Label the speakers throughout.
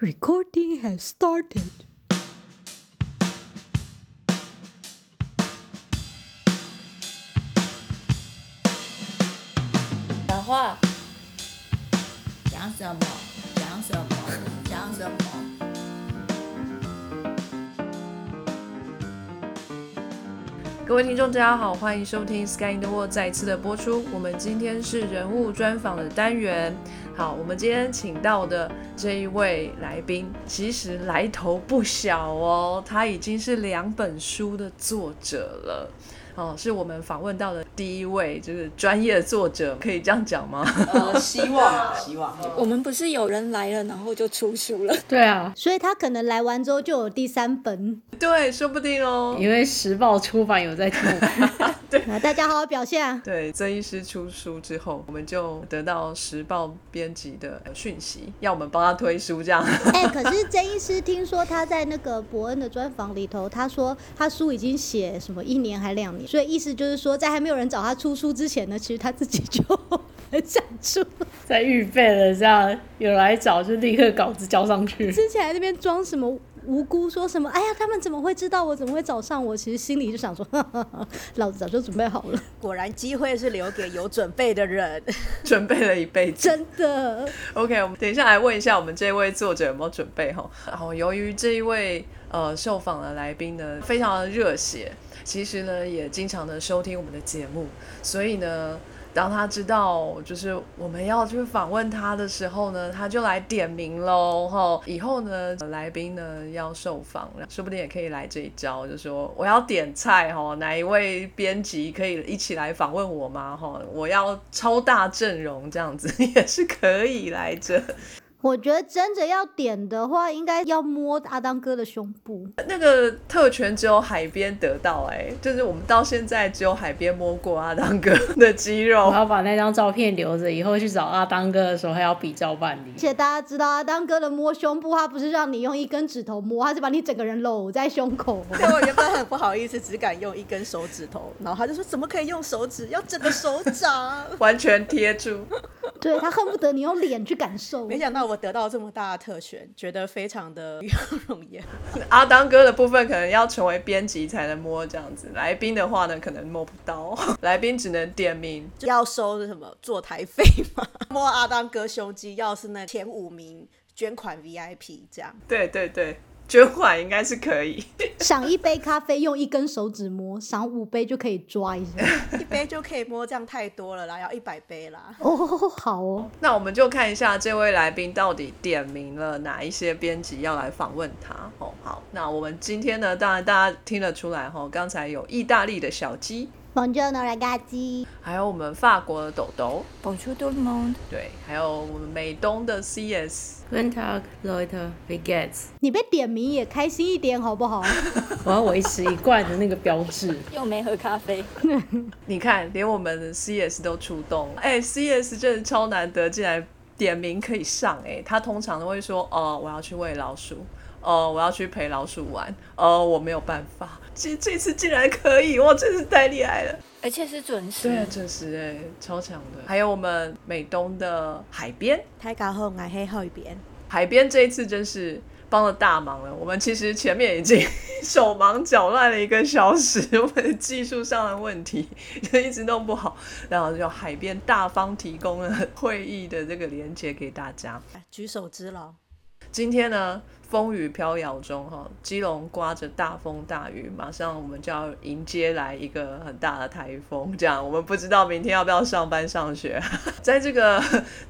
Speaker 1: Recording has started.
Speaker 2: 讲话，讲什么？讲什么？讲什么？
Speaker 3: 各位听众，大家好，欢迎收听《Sky in the World》再次的播出。我们今天是人物专访的单元。好，我们今天请到的这一位来宾，其实来头不小哦，他已经是两本书的作者了。哦，是我们访问到的第一位，就是专业作者，可以这样讲吗？
Speaker 4: 呃，希望，希望。
Speaker 5: 我们不是有人来了，然后就出书了？
Speaker 1: 对啊，所以他可能来完之后就有第三本。
Speaker 3: 对，说不定哦。
Speaker 1: 因为时报出版有在听。
Speaker 3: 对，
Speaker 1: 大家好好表现啊。
Speaker 3: 对，曾医师出书之后，我们就得到时报编辑的讯息，要我们帮他推书，这样。
Speaker 1: 哎，可是曾医师听说他在那个伯恩的专访里头，他说他书已经写什么一年还两年。所以意思就是说，在还没有人找他出书之前呢，其实他自己就 很想出，
Speaker 6: 在预备了，这样有来找就立刻稿子交上去。
Speaker 1: 之前在那边装什么无辜，说什么哎呀，他们怎么会知道我？怎么会找上我？其实心里就想说，老子早就准备好了。
Speaker 4: 果然，机会是留给有准备的人，
Speaker 3: 准备了一辈子，
Speaker 1: 真的。
Speaker 3: OK，我们等一下来问一下我们这位作者有没有准备哈。然后，由于这一位呃受访的来宾呢，非常的热血。其实呢，也经常的收听我们的节目，所以呢，当他知道就是我们要去访问他的时候呢，他就来点名喽，哈，以后呢，来宾呢要受访，说不定也可以来这一招，就说我要点菜，哈，哪一位编辑可以一起来访问我吗？哈，我要超大阵容，这样子 也是可以来着。
Speaker 1: 我觉得真的要点的话，应该要摸阿当哥的胸部。
Speaker 3: 那个特权只有海边得到，哎，就是我们到现在只有海边摸过阿当哥的肌肉。
Speaker 6: 我要把那张照片留着，以后去找阿当哥的时候还要比照办理。
Speaker 1: 而且大家知道，阿当哥的摸胸部，他不是让你用一根指头摸，他是把你整个人搂在胸口。
Speaker 4: 对，我原本很不好意思，只敢用一根手指头，然后他就说：“怎么可以用手指？要整个手掌，
Speaker 3: 完全贴住。”
Speaker 1: 对他恨不得你用脸去感受。
Speaker 4: 没想到我得到这么大的特权，觉得非常的荣耀。
Speaker 3: 阿当哥的部分可能要成为编辑才能摸这样子，来宾的话呢，可能摸不到，来宾只能点名。
Speaker 4: 要收什么坐台费吗？摸阿当哥胸肌，要是那前五名捐款 VIP 这样。
Speaker 3: 对对对。捐款应该是可以，
Speaker 1: 赏一杯咖啡用一根手指摸，赏五杯就可以抓一下，
Speaker 4: 一杯就可以摸，这样太多了啦，要一百杯啦。
Speaker 1: 哦，好哦，
Speaker 3: 那我们就看一下这位来宾到底点名了哪一些编辑要来访问他。哦，好，那我们今天呢，当然大家听得出来哈，刚才有意大利的小鸡。
Speaker 1: Bonjour, ragazzi。
Speaker 3: 还有我们法国的豆豆。
Speaker 5: Bonjour, tout le monde。
Speaker 3: 对，还有我们美东的 CS。
Speaker 6: Tag, Leute. Wie geht's？
Speaker 1: 你被点名也开心一点好不好？
Speaker 6: 我要维持一贯的那个标志。
Speaker 5: 又没喝咖啡。
Speaker 3: 你看，连我们的 CS 都出动。哎，CS 真的超难得，竟然点名可以上。哎，他通常都会说：“哦，我要去喂老鼠。哦，我要去陪老鼠玩。哦，我没有办法。”这这次竟然可以哇！真是太厉害了，
Speaker 5: 而且是准时，
Speaker 3: 对，准时哎，超强的。还有我们美东的海边，
Speaker 4: 太高后爱黑后一边，
Speaker 3: 海边这一次真是帮了大忙了。我们其实前面已经 手忙脚乱了一个小时，我们的技术上的问题就一直弄不好，然后就海边大方提供了会议的这个连接给大家，
Speaker 4: 举手之劳。
Speaker 3: 今天呢，风雨飘摇中，哈，基隆刮着大风大雨，马上我们就要迎接来一个很大的台风，这样我们不知道明天要不要上班上学。在这个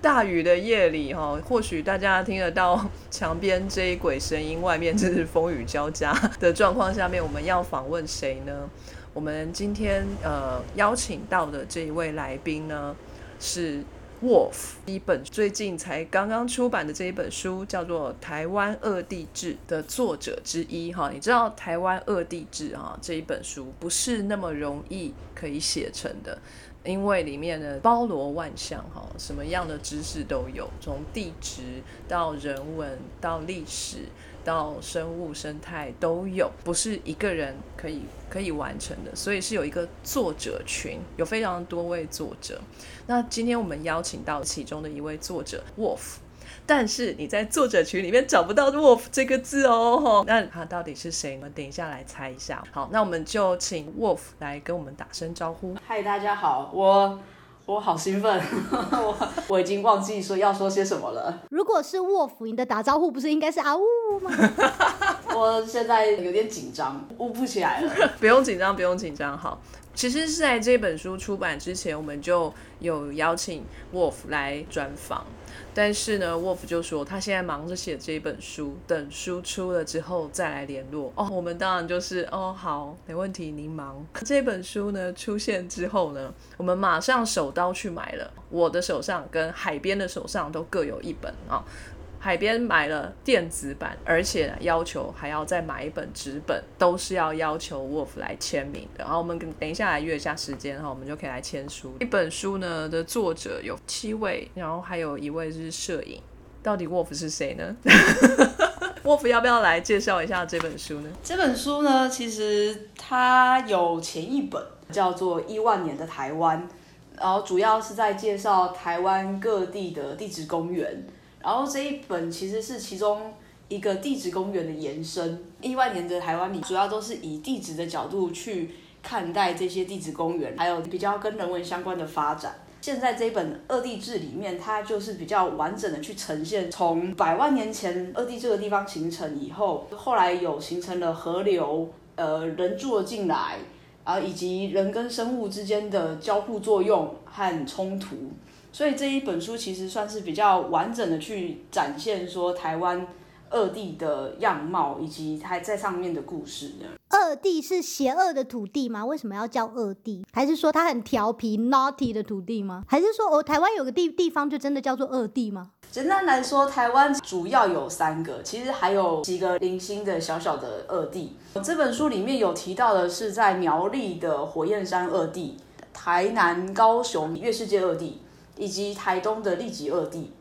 Speaker 3: 大雨的夜里，哈，或许大家听得到墙边追鬼声音，外面真是风雨交加的状况下面，我们要访问谁呢？我们今天呃邀请到的这一位来宾呢是。Wolf 一本最近才刚刚出版的这一本书，叫做《台湾二地志》的作者之一哈，你知道《台湾二地志》哈这一本书不是那么容易可以写成的，因为里面呢包罗万象哈，什么样的知识都有，从地质到人文到历史。到生物生态都有，不是一个人可以可以完成的，所以是有一个作者群，有非常多位作者。那今天我们邀请到其中的一位作者 Wolf，但是你在作者群里面找不到 Wolf 这个字哦。那他到底是谁呢？等一下来猜一下。好，那我们就请 Wolf 来跟我们打声招呼。
Speaker 7: 嗨，大家好，我我好兴奋，我我已经忘记说要说些什么了。
Speaker 1: 如果是卧虎，你的打招呼不是应该是啊呜吗？
Speaker 7: 我现在有点紧张，呜不起来了。
Speaker 3: 不用紧张，不用紧张。好，其实是在这本书出版之前，我们就有邀请 Wolf 来专访，但是呢，Wolf 就说他现在忙着写这本书，等书出了之后再来联络。哦，我们当然就是哦，好，没问题，您忙。这本书呢出现之后呢，我们马上手刀去买了，我的手上跟海边的手上都各有一本啊。海边买了电子版，而且要求还要再买一本纸本，都是要要求 Wolf 来签名的。然后我们等一下来约一下时间哈，我们就可以来签书。一本书呢的作者有七位，然后还有一位是摄影。到底 Wolf 是谁呢？Wolf 要不要来介绍一下这本书呢？
Speaker 7: 这本书呢，其实它有前一本叫做《亿万年的台湾》，然后主要是在介绍台湾各地的地质公园。然后这一本其实是其中一个地质公园的延伸。亿万年的台湾里，主要都是以地质的角度去看待这些地质公园，还有比较跟人文相关的发展。现在这一本《二地志》里面，它就是比较完整的去呈现从百万年前二地这个地方形成以后，后来有形成了河流，呃，人住了进来，啊，以及人跟生物之间的交互作用和冲突。所以这一本书其实算是比较完整的去展现说台湾二地的样貌，以及它在上面的故事。
Speaker 1: 二地是邪恶的土地吗？为什么要叫二地？还是说它很调皮 naughty 的土地吗？还是说哦，台湾有个地地方就真的叫做二地吗？
Speaker 7: 简单来说，台湾主要有三个，其实还有几个零星的小小的二地。这本书里面有提到的是在苗栗的火焰山二地、台南、高雄月世界二地。以及台东的立即二地，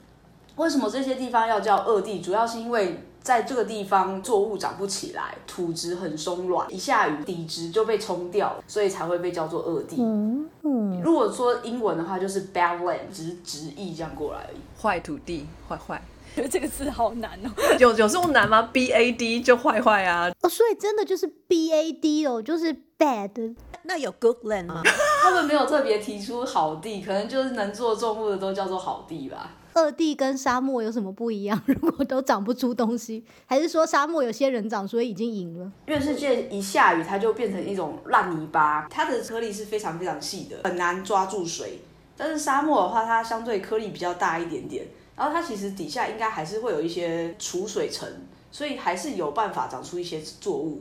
Speaker 7: 为什么这些地方要叫二地？主要是因为在这个地方作物长不起来，土质很松软，一下雨底质就被冲掉，所以才会被叫做二地。嗯嗯，如果说英文的话，就是 bad land，只是直译这样过来而已。
Speaker 3: 坏土地，坏坏。
Speaker 5: 觉得这个字好难哦。
Speaker 3: 有有这么难吗？B A D 就坏坏啊。
Speaker 1: 哦，所以真的就是 B A D 哦，就是 bad。
Speaker 4: 那有 good land 吗？
Speaker 7: 他们没有特别提出好地，可能就是能做重物的都叫做好地吧。
Speaker 1: 二地跟沙漠有什么不一样？如果都长不出东西，还是说沙漠有些人长，所以已经赢了？
Speaker 7: 月世界一下雨，它就变成一种烂泥巴，它的颗粒是非常非常细的，很难抓住水。但是沙漠的话，它相对颗粒比较大一点点，然后它其实底下应该还是会有一些储水层，所以还是有办法长出一些作物。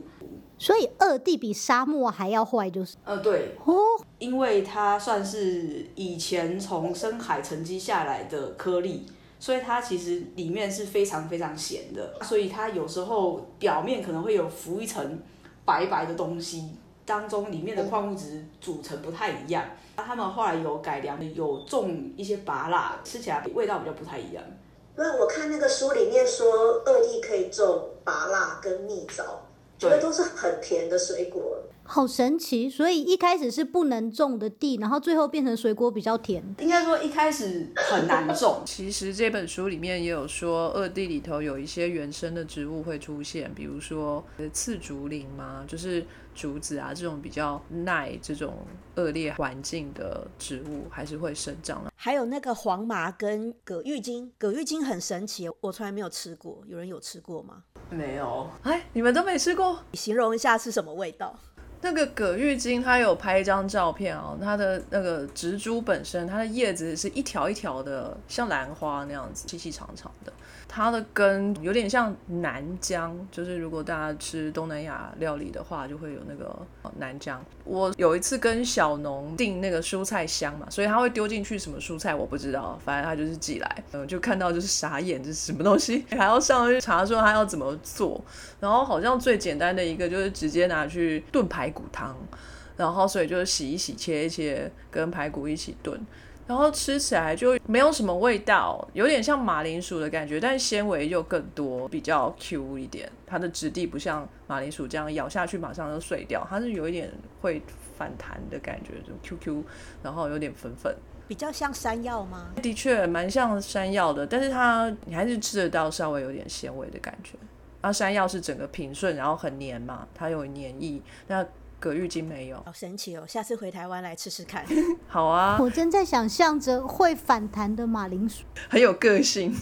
Speaker 1: 所以二地比沙漠还要坏，就是
Speaker 7: 呃对哦，因为它算是以前从深海沉积下来的颗粒，所以它其实里面是非常非常咸的，所以它有时候表面可能会有浮一层白白的东西，当中里面的矿物质组成不太一样。那他们后来有改良，有种一些拔辣，吃起来味道比较不太一样。
Speaker 8: 那我看那个书里面说，二地可以种拔辣跟蜜枣。觉得都是很甜的水果，
Speaker 1: 好神奇！所以一开始是不能种的地，然后最后变成水果比较甜。
Speaker 7: 应该说一开始很难种。
Speaker 3: 其实这本书里面也有说，二地里头有一些原生的植物会出现，比如说刺竹林嘛，就是竹子啊这种比较耐这种恶劣环境的植物，还是会生长的。
Speaker 4: 还有那个黄麻跟葛玉金，葛玉金很神奇，我从来没有吃过，有人有吃过吗？
Speaker 7: 没有，
Speaker 3: 哎，你们都没吃过？
Speaker 4: 你形容一下是什么味道？
Speaker 3: 那个葛玉金，他有拍一张照片哦，它的那个植株本身，它的叶子是一条一条的，像兰花那样子，细细长长的。它的根有点像南姜，就是如果大家吃东南亚料理的话，就会有那个南姜。我有一次跟小农订那个蔬菜箱嘛，所以他会丢进去什么蔬菜我不知道，反正他就是寄来，嗯，就看到就是傻眼，这是什么东西？还要上去查说他要怎么做，然后好像最简单的一个就是直接拿去炖排骨汤，然后所以就是洗一洗，切一切，跟排骨一起炖。然后吃起来就没有什么味道，有点像马铃薯的感觉，但是纤维又更多，比较 Q 一点。它的质地不像马铃薯这样咬下去马上就碎掉，它是有一点会反弹的感觉，就 QQ，然后有点粉粉。
Speaker 4: 比较像山药吗？
Speaker 3: 的确蛮像山药的，但是它你还是吃得到稍微有点纤维的感觉。那，山药是整个平顺，然后很黏嘛，它有黏液。那葛玉金没有。
Speaker 4: 好神奇哦！下次回台湾来吃吃看。
Speaker 3: 好啊，
Speaker 1: 我正在想象着会反弹的马铃薯。
Speaker 3: 很有个性。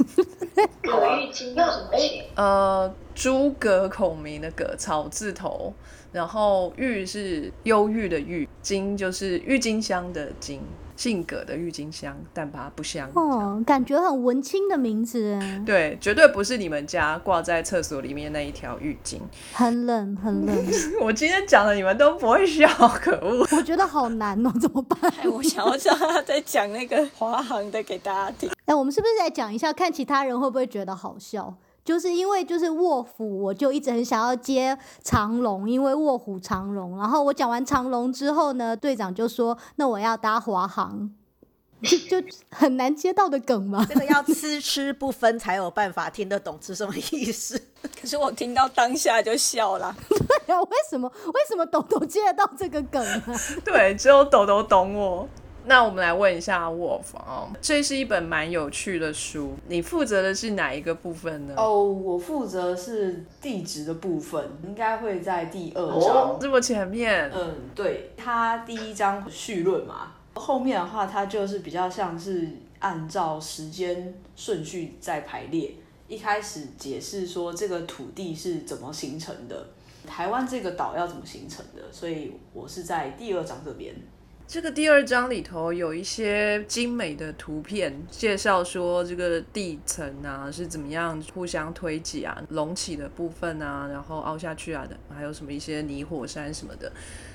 Speaker 8: 葛玉金要什么写？
Speaker 3: 呃，诸葛孔明的葛，草字头，然后郁是忧郁的郁，金就是郁金香的金，性格的郁金香，但它不香。
Speaker 1: 哦，感觉很文青的名字哎。
Speaker 3: 对，绝对不是你们家挂在厕所里面那一条浴巾。
Speaker 1: 很冷，很冷。
Speaker 3: 我今天讲的你们都不会笑，可恶！
Speaker 1: 我觉得好难哦，怎么办？
Speaker 5: 哎，我想要叫他再讲那个华航的给大家听。
Speaker 1: 哎，我们是不是来讲一下，看其他人会不会觉得好笑？就是因为就是卧虎，我就一直很想要接长龙，因为卧虎长龙。然后我讲完长龙之后呢，队长就说：“那我要搭华航。”就就很难接到的梗嘛，
Speaker 4: 这个要吃吃不分才有办法听得懂是什么意思。
Speaker 5: 可是我听到当下就笑了。
Speaker 1: 对啊，为什么为什么抖抖接得到这个梗啊？
Speaker 3: 对，只有抖抖懂我。那我们来问一下卧房，这是一本蛮有趣的书，你负责的是哪一个部分呢？
Speaker 7: 哦，我负责是地质的部分，应该会在第二章
Speaker 3: 这么前面。
Speaker 7: 嗯，对，它第一章序论嘛，后面的话它就是比较像是按照时间顺序在排列，一开始解释说这个土地是怎么形成的，台湾这个岛要怎么形成的，所以我是在第二章这边。
Speaker 3: 这个第二章里头有一些精美的图片，介绍说这个地层啊是怎么样互相推挤啊，隆起的部分啊，然后凹下去啊的，还有什么一些泥火山什么的。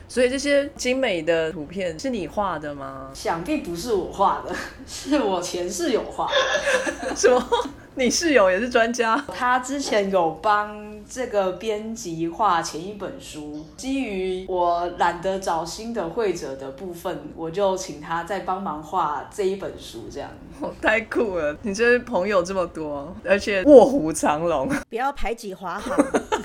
Speaker 3: 所以这些精美的图片是你画的吗？
Speaker 7: 想必不是我画的，是我前室友画的。
Speaker 3: 什么？你室友也是专家？
Speaker 7: 他之前有帮这个编辑画前一本书，基于我懒得找新的会者的部分，我就请他再帮忙画这一本书。这样，
Speaker 3: 太酷了！你这朋友这么多，而且卧虎藏龙，
Speaker 4: 不要排挤华航。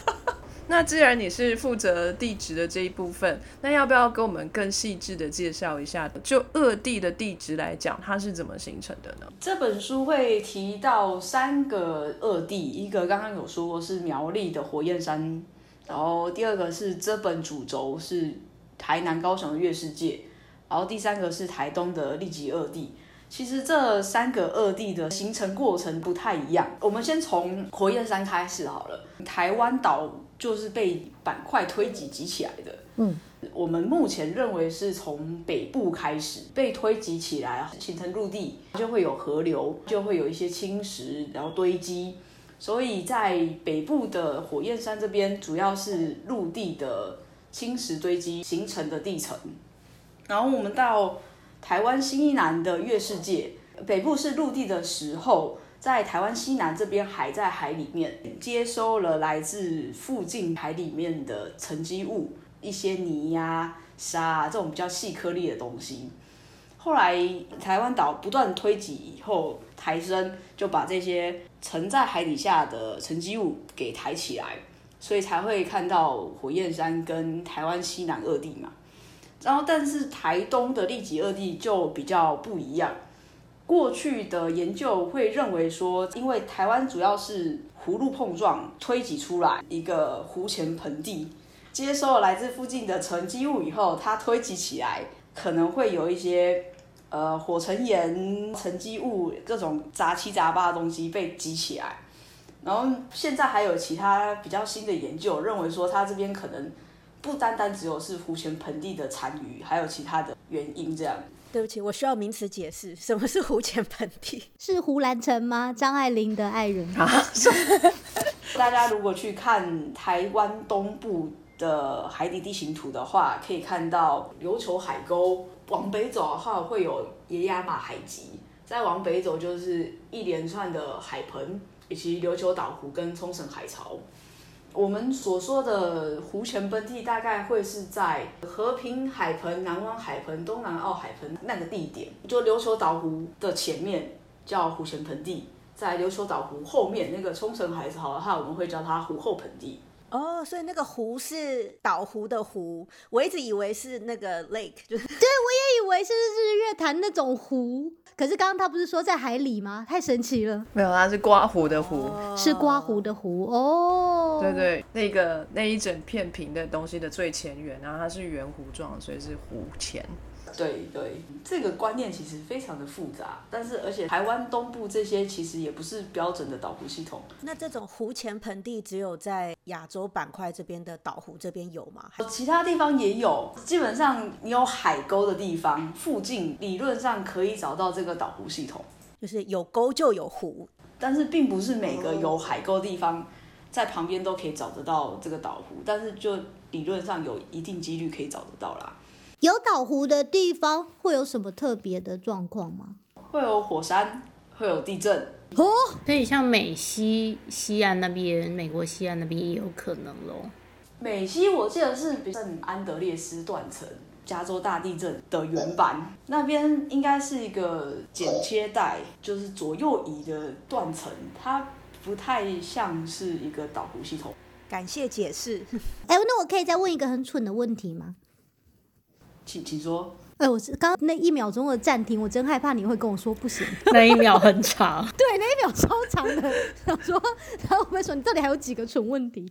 Speaker 3: 那既然你是负责地质的这一部分，那要不要跟我们更细致的介绍一下？就二地的地质来讲，它是怎么形成的呢？
Speaker 7: 这本书会提到三个二地，一个刚刚有说过是苗栗的火焰山，然后第二个是这本主轴是台南高雄的月世界，然后第三个是台东的立吉二地。其实这三个二地的形成过程不太一样。我们先从火焰山开始好了。台湾岛就是被板块推挤挤起来的。
Speaker 1: 嗯，
Speaker 7: 我们目前认为是从北部开始被推挤起来，形成陆地，就会有河流，就会有一些侵蚀，然后堆积。所以在北部的火焰山这边，主要是陆地的侵蚀堆积形成的地层。然后我们到台湾西南的月世界，北部是陆地的时候，在台湾西南这边还在海里面，接收了来自附近海里面的沉积物，一些泥呀、沙这种比较细颗粒的东西。后来台湾岛不断推挤以后，抬升就把这些沉在海底下的沉积物给抬起来，所以才会看到火焰山跟台湾西南二地嘛。然后，但是台东的利吉二地就比较不一样。过去的研究会认为说，因为台湾主要是湖路碰撞推挤出来一个湖前盆地，接收了来自附近的沉积物以后，它推挤起来可能会有一些呃火成岩、沉积物各种杂七杂八的东西被挤起来。然后现在还有其他比较新的研究认为说，它这边可能。不单单只有是湖前盆地的残余，还有其他的原因。这样，
Speaker 4: 对不起，我需要名词解释，什么是湖前盆地？
Speaker 1: 是胡兰成吗？张爱玲的爱人啊？
Speaker 7: 大家如果去看台湾东部的海底地形图的话，可以看到琉球海沟往北走的话，会有野亚马海脊；再往北走，就是一连串的海盆，以及琉球岛湖跟冲绳海潮。我们所说的湖前盆地，大概会是在和平海盆、南湾海盆、东南澳海盆那个地点，就琉球岛湖的前面叫湖前盆地，在琉球岛湖后面那个冲绳海潮的话，我们会叫它湖后盆地。
Speaker 4: 哦，所以那个湖是岛湖的湖，我一直以为是那个 lake，就是
Speaker 1: 对我也以为是日月潭那种湖，可是刚刚他不是说在海里吗？太神奇了，
Speaker 3: 没有，它是刮胡的湖。
Speaker 1: 是刮胡的湖哦。
Speaker 3: 对对，那个那一整片平的东西的最前缘，然后它是圆弧状，所以是湖前。
Speaker 7: 对对，这个观念其实非常的复杂，但是而且台湾东部这些其实也不是标准的岛湖系统，
Speaker 4: 那这种湖前盆地只有在亚洲板块这边的岛湖这边有吗？
Speaker 7: 其他地方也有。基本上你有海沟的地方，附近理论上可以找到这个岛湖系统，
Speaker 4: 就是有沟就有湖，
Speaker 7: 但是并不是每个有海沟的地方在旁边都可以找得到这个岛湖，但是就理论上有一定几率可以找得到啦。
Speaker 1: 有岛湖的地方会有什么特别的状况吗？
Speaker 7: 会有火山，会有地震，
Speaker 1: 哦，
Speaker 6: 所以像美西西岸那边，美国西岸那边也有可能咯。
Speaker 7: 美西我记得是圣安德烈斯断层，加州大地震的原版，那边应该是一个剪切带，就是左右移的断层，它不太像是一个岛湖系统。
Speaker 4: 感谢解释。
Speaker 1: 哎、那我可以再问一个很蠢的问题吗？
Speaker 7: 请请说，
Speaker 1: 哎、我是刚刚那一秒钟的暂停，我真害怕你会跟我说不行。
Speaker 6: 那一秒很长，
Speaker 1: 对，那一秒超长的，想说，然后我们说你到底还有几个蠢问题？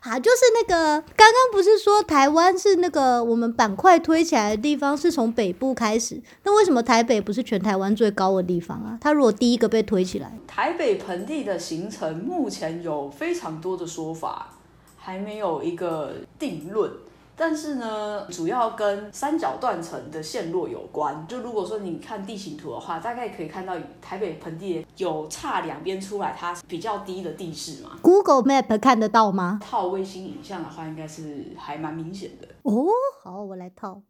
Speaker 1: 啊，就是那个刚刚不是说台湾是那个我们板块推起来的地方是从北部开始，那为什么台北不是全台湾最高的地方啊？它如果第一个被推起来，
Speaker 7: 台北盆地的形成目前有非常多的说法，还没有一个定论。但是呢，主要跟三角断层的陷落有关。就如果说你看地形图的话，大概可以看到台北盆地有差两边出来，它比较低的地势嘛。
Speaker 1: Google Map 看得到吗？
Speaker 7: 套卫星影像的话，应该是还蛮明显的。
Speaker 1: 哦，好，我来套。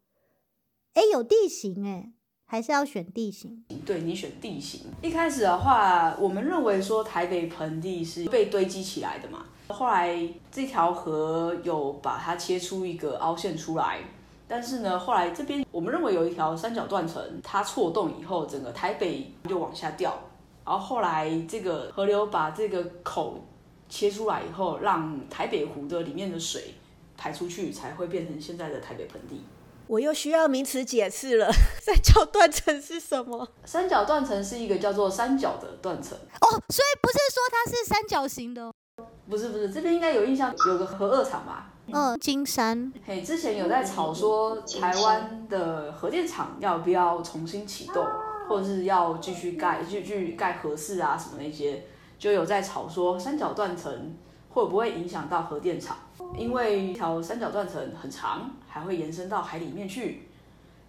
Speaker 1: 哎，有地形哎，还是要选地形。
Speaker 7: 对你选地形，一开始的话，我们认为说台北盆地是被堆积起来的嘛。后来这条河有把它切出一个凹陷出来，但是呢，后来这边我们认为有一条三角断层，它错动以后，整个台北就往下掉。然后后来这个河流把这个口切出来以后，让台北湖的里面的水排出去，才会变成现在的台北盆地。
Speaker 4: 我又需要名词解释了，三角断层是什么？
Speaker 7: 三角断层是一个叫做三角的断层。
Speaker 1: 哦，所以不是说它是三角形的哦。
Speaker 7: 不是不是，这边应该有印象，有个核二厂吧？
Speaker 1: 嗯，金山。
Speaker 7: 嘿，之前有在吵说台湾的核电厂要不要重新启动，或者是要继续盖，继续盖核四啊什么那些，就有在吵说三角断层会不会影响到核电厂，因为一条三角断层很长，还会延伸到海里面去，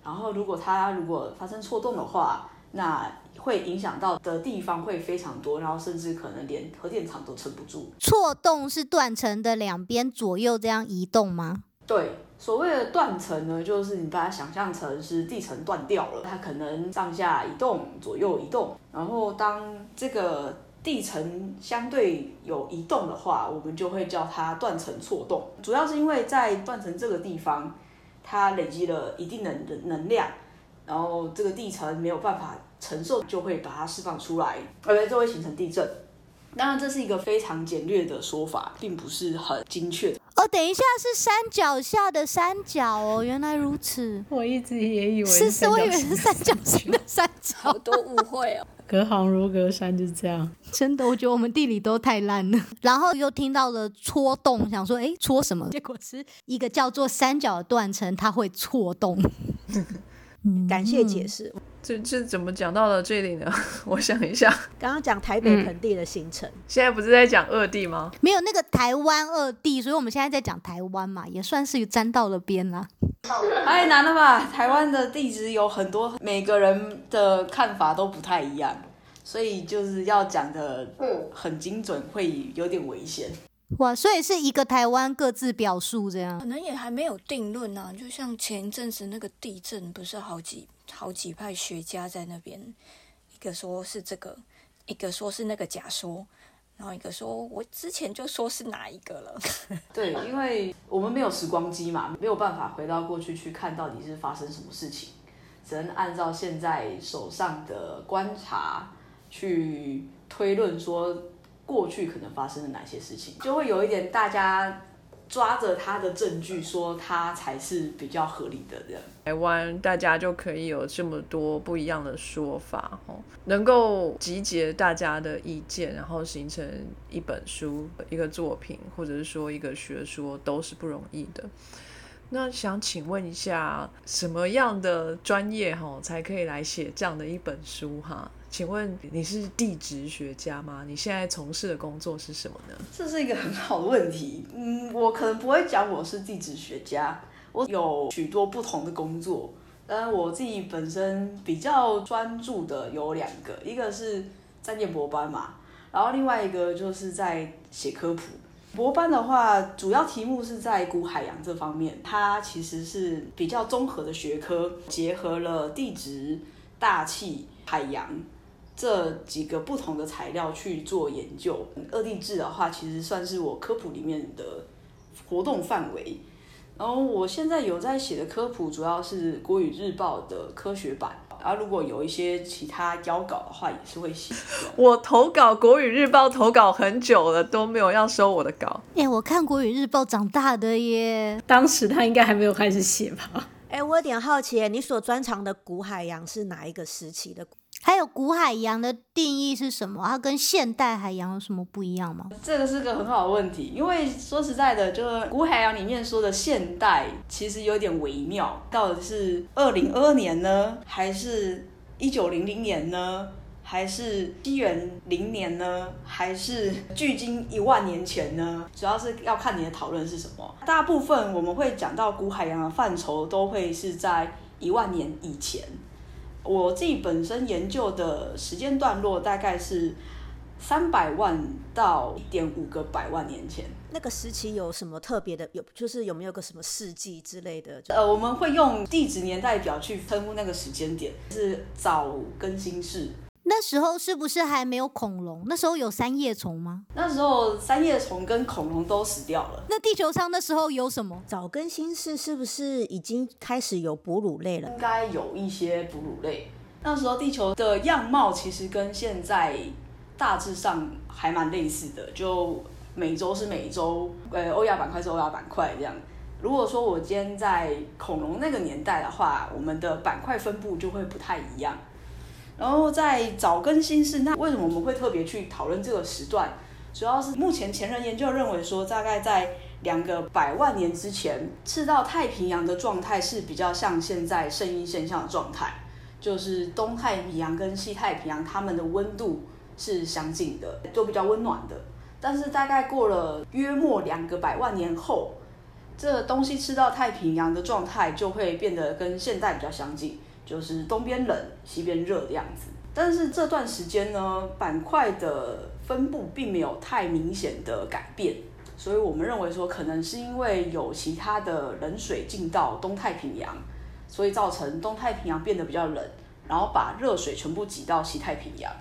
Speaker 7: 然后如果它如果发生错动的话，那会影响到的地方会非常多，然后甚至可能连核电厂都撑不住。
Speaker 1: 错动是断层的两边左右这样移动吗？
Speaker 7: 对，所谓的断层呢，就是你把它想象成是地层断掉了，它可能上下移动、左右移动，然后当这个地层相对有移动的话，我们就会叫它断层错动。主要是因为在断层这个地方，它累积了一定的能能量，然后这个地层没有办法承受，就会把它释放出来，而且就会形成地震。当然，这是一个非常简略的说法，并不是很精确。
Speaker 1: 哦，等一下，是山脚下的山脚哦，原来如此。
Speaker 6: 我一直也以为
Speaker 1: 是是，我以为
Speaker 6: 三角形
Speaker 1: 是三角形的山
Speaker 5: 好
Speaker 1: 脚。
Speaker 5: 多误会哦。
Speaker 6: 隔行如隔山，就是这样。
Speaker 1: 真的，我觉得我们地理都太烂了。然后又听到了戳动，想说，哎，戳什么？结果是一个叫做三角的断层，它会错动。
Speaker 4: 感谢解释。
Speaker 3: 这这怎么讲到了这里呢？我想一下，
Speaker 4: 刚刚讲台北盆地的行程，
Speaker 3: 现在不是在讲二地吗？
Speaker 1: 没有那个台湾二地，所以我们现在在讲台湾嘛，也算是沾到了边啦。
Speaker 7: 太难了吧？台湾的地址有很多，每个人的看法都不太一样，所以就是要讲的
Speaker 8: 嗯
Speaker 7: 很精准，会有点危险。
Speaker 1: 哇，所以是一个台湾各自表述这样
Speaker 5: 可。能也还没有定论啊，就像前一阵子那个地震，不是好几好几派学家在那边，一个说是这个，一个说是那个假说，然后一个说我之前就说是哪一个了。
Speaker 7: 对，因为我们没有时光机嘛，没有办法回到过去去看到底是发生什么事情，只能按照现在手上的观察去推论说过去可能发生了哪些事情，就会有一点大家抓着他的证据说他才是比较合理的人。
Speaker 3: 台湾大家就可以有这么多不一样的说法，哦，能够集结大家的意见，然后形成一本书、一个作品，或者是说一个学说，都是不容易的。那想请问一下，什么样的专业哈才可以来写这样的一本书哈？请问你是地质学家吗？你现在从事的工作是什么呢？
Speaker 7: 这是一个很好的问题。嗯，我可能不会讲我是地质学家，我有许多不同的工作。但我自己本身比较专注的有两个，一个是在念博班嘛，然后另外一个就是在写科普。博班的话，主要题目是在古海洋这方面，它其实是比较综合的学科，结合了地质、大气、海洋这几个不同的材料去做研究。二地质的话，其实算是我科普里面的活动范围。然后我现在有在写的科普，主要是《国语日报》的科学版。然后如果有一些其他邀稿的话，也是会写。
Speaker 3: 我投稿《国语日报》投稿很久了，都没有要收我的稿。
Speaker 1: 哎、我看国语日报长大的耶。
Speaker 6: 当时他应该还没有开始写吧？
Speaker 4: 哎、我有点好奇，你所专长的古海洋是哪一个时期的？
Speaker 1: 还有古海洋的定义是什么？它跟现代海洋有什么不一样吗？
Speaker 7: 这个是个很好的问题，因为说实在的，就是古海洋里面说的现代，其实有点微妙，到底是二零二二年呢，还是一九零零年呢？还是西元零年呢？还是距今一万年前呢？主要是要看你的讨论是什么。大部分我们会讲到古海洋的范畴，都会是在一万年以前。我自己本身研究的时间段落大概是三百万到一点五个百万年前。
Speaker 4: 那个时期有什么特别的？有就是有没有个什么世纪之类的？
Speaker 7: 呃，我们会用地质年代表去称呼那个时间点，是早更新世。
Speaker 1: 那时候是不是还没有恐龙？那时候有三叶虫吗？
Speaker 7: 那时候三叶虫跟恐龙都死掉了。
Speaker 1: 那地球上那时候有什么？
Speaker 4: 早更新世是不是已经开始有哺乳类了？
Speaker 7: 应该有一些哺乳类。那时候地球的样貌其实跟现在大致上还蛮类似的，就美洲是美洲，呃，欧亚板块是欧亚板块这样。如果说我今天在恐龙那个年代的话，我们的板块分布就会不太一样。然后在早更新世，那为什么我们会特别去讨论这个时段？主要是目前前人研究认为说，大概在两个百万年之前，赤道太平洋的状态是比较像现在圣婴现象的状态，就是东太平洋跟西太平洋它们的温度是相近的，都比较温暖的。但是大概过了约莫两个百万年后，这东西赤道太平洋的状态就会变得跟现代比较相近。就是东边冷，西边热的样子。但是这段时间呢，板块的分布并没有太明显的改变，所以我们认为说，可能是因为有其他的冷水进到东太平洋，所以造成东太平洋变得比较冷，然后把热水全部挤到西太平洋。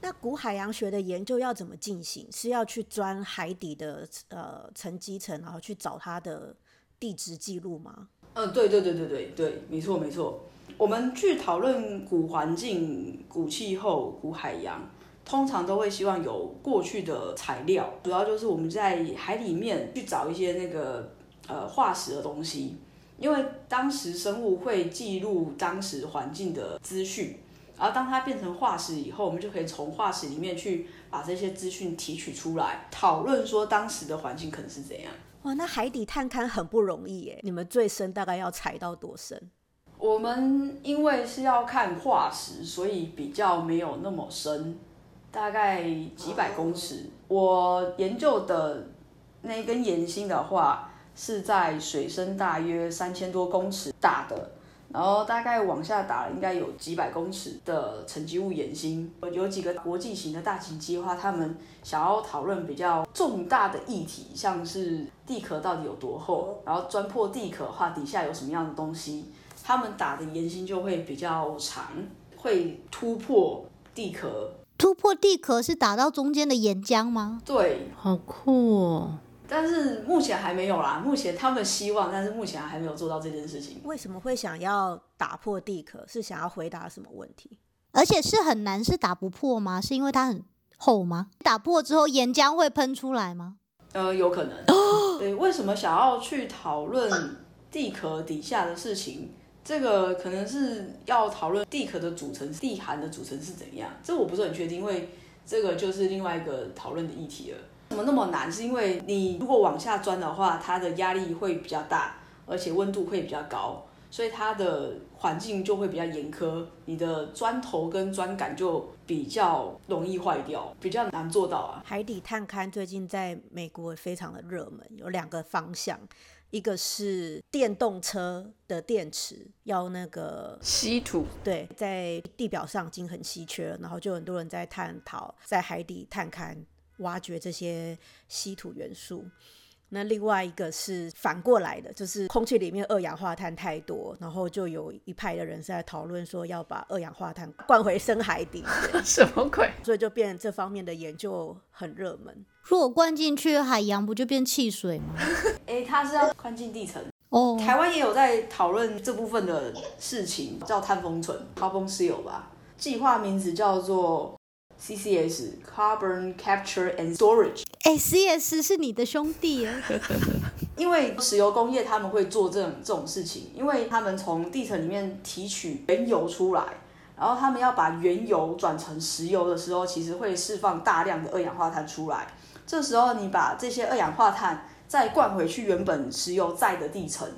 Speaker 4: 那古海洋学的研究要怎么进行？是要去钻海底的呃沉积层，然后去找它的地质记录吗？
Speaker 7: 嗯，对对对对对对，没错没错。我们去讨论古环境、古气候、古海洋，通常都会希望有过去的材料，主要就是我们在海里面去找一些那个呃化石的东西，因为当时生物会记录当时环境的资讯，然后当它变成化石以后，我们就可以从化石里面去把这些资讯提取出来，讨论说当时的环境可能是怎样。
Speaker 4: 哇，那海底探勘很不容易耶！你们最深大概要踩到多深？
Speaker 7: 我们因为是要看化石，所以比较没有那么深，大概几百公尺。我研究的那根岩芯的话，是在水深大约三千多公尺打的，然后大概往下打应该有几百公尺的沉积物岩芯。有几个国际型的大型计划，他们想要讨论比较重大的议题，像是地壳到底有多厚，然后钻破地壳的话，底下有什么样的东西。他们打的岩心就会比较长，会突破地壳。
Speaker 1: 突破地壳是打到中间的岩浆吗？
Speaker 7: 对，
Speaker 6: 好酷哦！
Speaker 7: 但是目前还没有啦。目前他们希望，但是目前还没有做到这件事情。
Speaker 4: 为什么会想要打破地壳？是想要回答什么问题？
Speaker 1: 而且是很难，是打不破吗？是因为它很厚吗？打破之后岩浆会喷出来吗？
Speaker 7: 呃，有可能。对，为什么想要去讨论地壳底下的事情？这个可能是要讨论地壳的组成、地涵的组成是怎样，这我不是很确定，因为这个就是另外一个讨论的议题了。怎么那么难？是因为你如果往下钻的话，它的压力会比较大，而且温度会比较高，所以它的环境就会比较严苛，你的砖头跟砖杆就比较容易坏掉，比较难做到啊。
Speaker 4: 海底探勘最近在美国非常的热门，有两个方向，一个是电动车的电池要那个
Speaker 3: 稀土，
Speaker 4: 对，在地表上已经很稀缺了，然后就很多人在探讨在海底探勘挖掘这些稀土元素。那另外一个是反过来的，就是空气里面二氧化碳太多，然后就有一派的人是在讨论说要把二氧化碳灌回深海底，
Speaker 3: 什么鬼？
Speaker 4: 所以就变成这方面的研究很热门。
Speaker 1: 如果灌进去海洋，不就变汽水吗？
Speaker 7: 诶，它是要宽进地层。
Speaker 1: 哦，
Speaker 7: 台湾也有在讨论这部分的事情，叫碳封存 （carbon seal） 吧，计划名字叫做 CCS（Carbon Capture and Storage）。
Speaker 1: 哎，CS 是你的兄弟耶，
Speaker 7: 因为石油工业他们会做这种这种事情，因为他们从地层里面提取原油出来，然后他们要把原油转成石油的时候，其实会释放大量的二氧化碳出来。这时候你把这些二氧化碳再灌回去原本石油在的地层，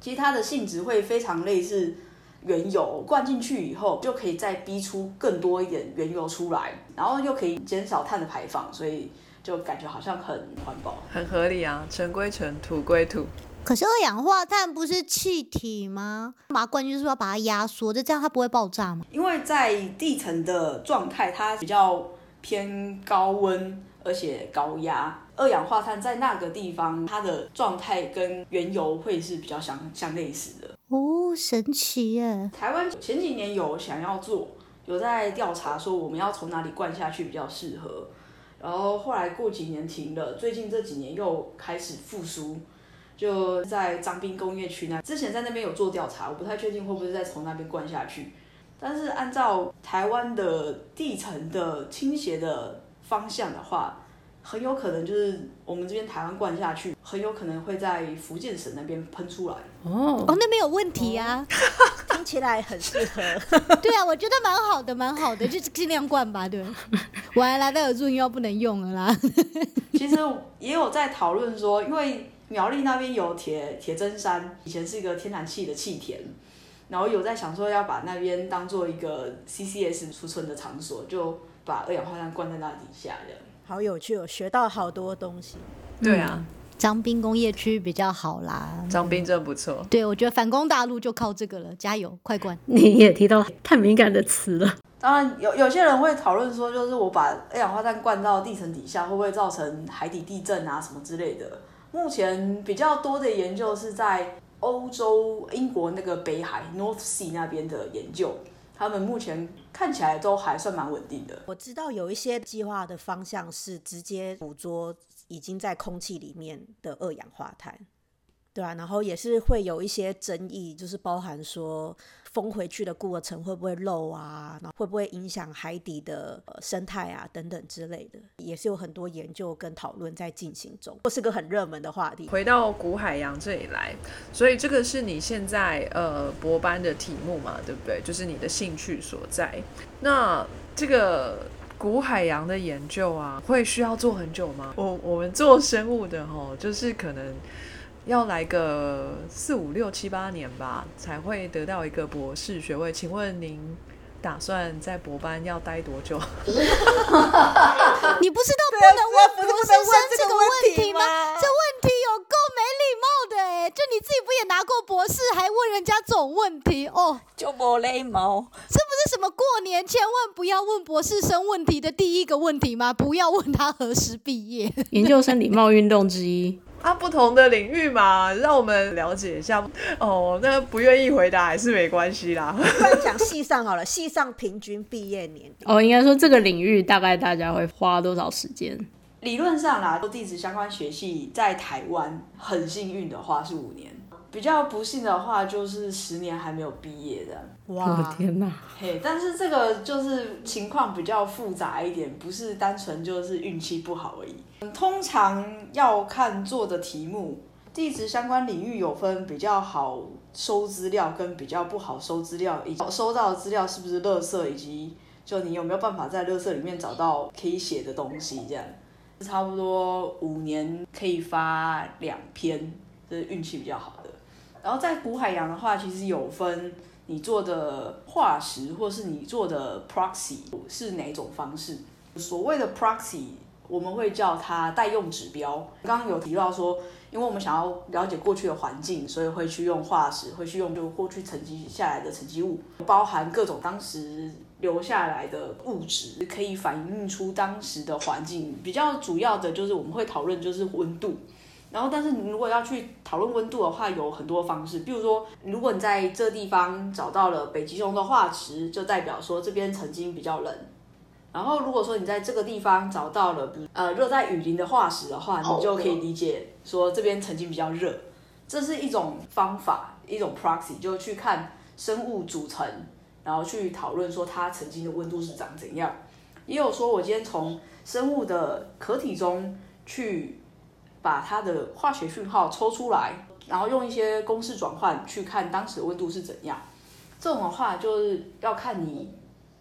Speaker 7: 其实它的性质会非常类似原油，灌进去以后就可以再逼出更多一点原油出来，然后又可以减少碳的排放，所以就感觉好像很环保。
Speaker 3: 很合理啊，尘归尘，土归土。
Speaker 1: 可是二氧化碳不是气体吗？把它灌进去是不是要把它压缩，就这样它不会爆炸吗？
Speaker 7: 因为在地层的状态，它比较偏高温，而且高压。二氧化碳在那个地方，它的状态跟原油会是比较相相类似的。
Speaker 1: 哦，神奇耶！
Speaker 7: 台湾前几年有想要做，有在调查说我们要从哪里灌下去比较适合，然后后来过几年停了，最近这几年又开始复苏，就在张滨工业区那，之前在那边有做调查，我不太确定会不会再从那边灌下去，但是按照台湾的地层的倾斜的方向的话，很有可能就是我们这边台湾灌下去，很有可能会在福建省那边喷出来。
Speaker 6: 哦
Speaker 1: 哦，那没有问题啊。
Speaker 4: 听起来很适合。
Speaker 1: 对啊，我觉得蛮好的，蛮好的，就是尽量灌吧。对，我还来到有录音要不能用了啦。
Speaker 7: 其实也有在讨论说，因为苗栗那边有铁铁针山，以前是一个天然气的气田，然后有在想说要把那边当做一个 CCS 储存的场所，就把二氧化碳灌在那底下这样。
Speaker 4: 好有趣，哦学到好多东西。
Speaker 3: 对啊，
Speaker 1: 张滨工业区比较好啦。
Speaker 3: 张斌真不错。
Speaker 1: 对，我觉得反攻大陆就靠这个了，加油，快灌！
Speaker 6: 你也提到太敏感的词了，
Speaker 7: 当然有有些人会讨论说，就是我把二氧化碳灌到地层底下，会不会造成海底地震啊什么之类的？目前比较多的研究是在欧洲、英国那个北海 North Sea 那边的研究，他们目前看起来都还算蛮稳定的。
Speaker 4: 我知道有一些计划的方向是直接捕捉已经在空气里面的二氧化碳，对啊，然后也是会有一些争议，就是包含说封回去的过程会不会漏啊，然后会不会影响海底的、呃、生态啊等等之类的，也是有很多研究跟讨论在进行中，这是个很热门的话题。
Speaker 3: 回到古海洋这里来，所以这个是你现在呃博班的题目嘛，对不对？就是你的兴趣所在。那这个古海洋的研究啊，会需要做很久吗？我我们做生物的吼，就是可能要来个四五六七八年吧，才会得到一个博士学位。请问您打算在博班要待多久？
Speaker 1: 你不知道不能问博士生这个问题吗？这问题有够没礼貌的哎！就你自己不也拿过博士，还问人家这种问题哦？
Speaker 5: 就没礼貌。
Speaker 1: 这不是什么过年千万不要问博士生问题的第一个问题吗？不要问他何时毕业。
Speaker 6: 研究生礼貌运动之一。
Speaker 3: 啊，不同的领域嘛，让我们了解一下。哦，那不愿意回答还是没关系啦。
Speaker 4: 不然讲系上好了，系上平均毕业年龄
Speaker 6: 哦，应该说这个领域大概大家会花多少时间？
Speaker 7: 理论上啦，地质相关学系在台湾很幸运的话是五年，比较不幸的话，就是十年还没有毕业的。
Speaker 6: 我的
Speaker 4: 哇，
Speaker 6: 天哪！
Speaker 7: 嘿，但是这个就是情况比较复杂一点，不是单纯就是运气不好而已。通常要看做的题目，地质相关领域有分比较好收资料跟比较不好收资料，以及收到的资料是不是垃圾，以及就你有没有办法在垃圾里面找到可以写的东西，这样。差不多五年可以发两篇，这是运气比较好的。然后在古海洋的话，其实有分你做的化石，或是你做的 proxy 是哪种方式。所谓的 proxy，我们会叫它代用指标。刚刚有提到说，因为我们想要了解过去的环境，所以会去用化石，会去用就过去沉积下来的沉积物，包含各种当时留下来的物质，可以反映出当时的环境。比较主要的就是我们会讨论就是温度。然后，但是你如果要去讨论温度的话，有很多方式。比如说，如果你在这地方找到了北极熊的化石，就代表说这边曾经比较冷。然后，如果说你在这个地方找到了呃热带雨林的化石的话，你就可以理解说这边曾经比较热。这是一种方法，一种 proxy，就去看生物组成，然后去讨论说它曾经的温度是长怎样。也有说我今天从生物的壳体中去把它的化学讯号抽出来，然后用一些公式转换去看当时的温度是怎样。这种的话就是要看你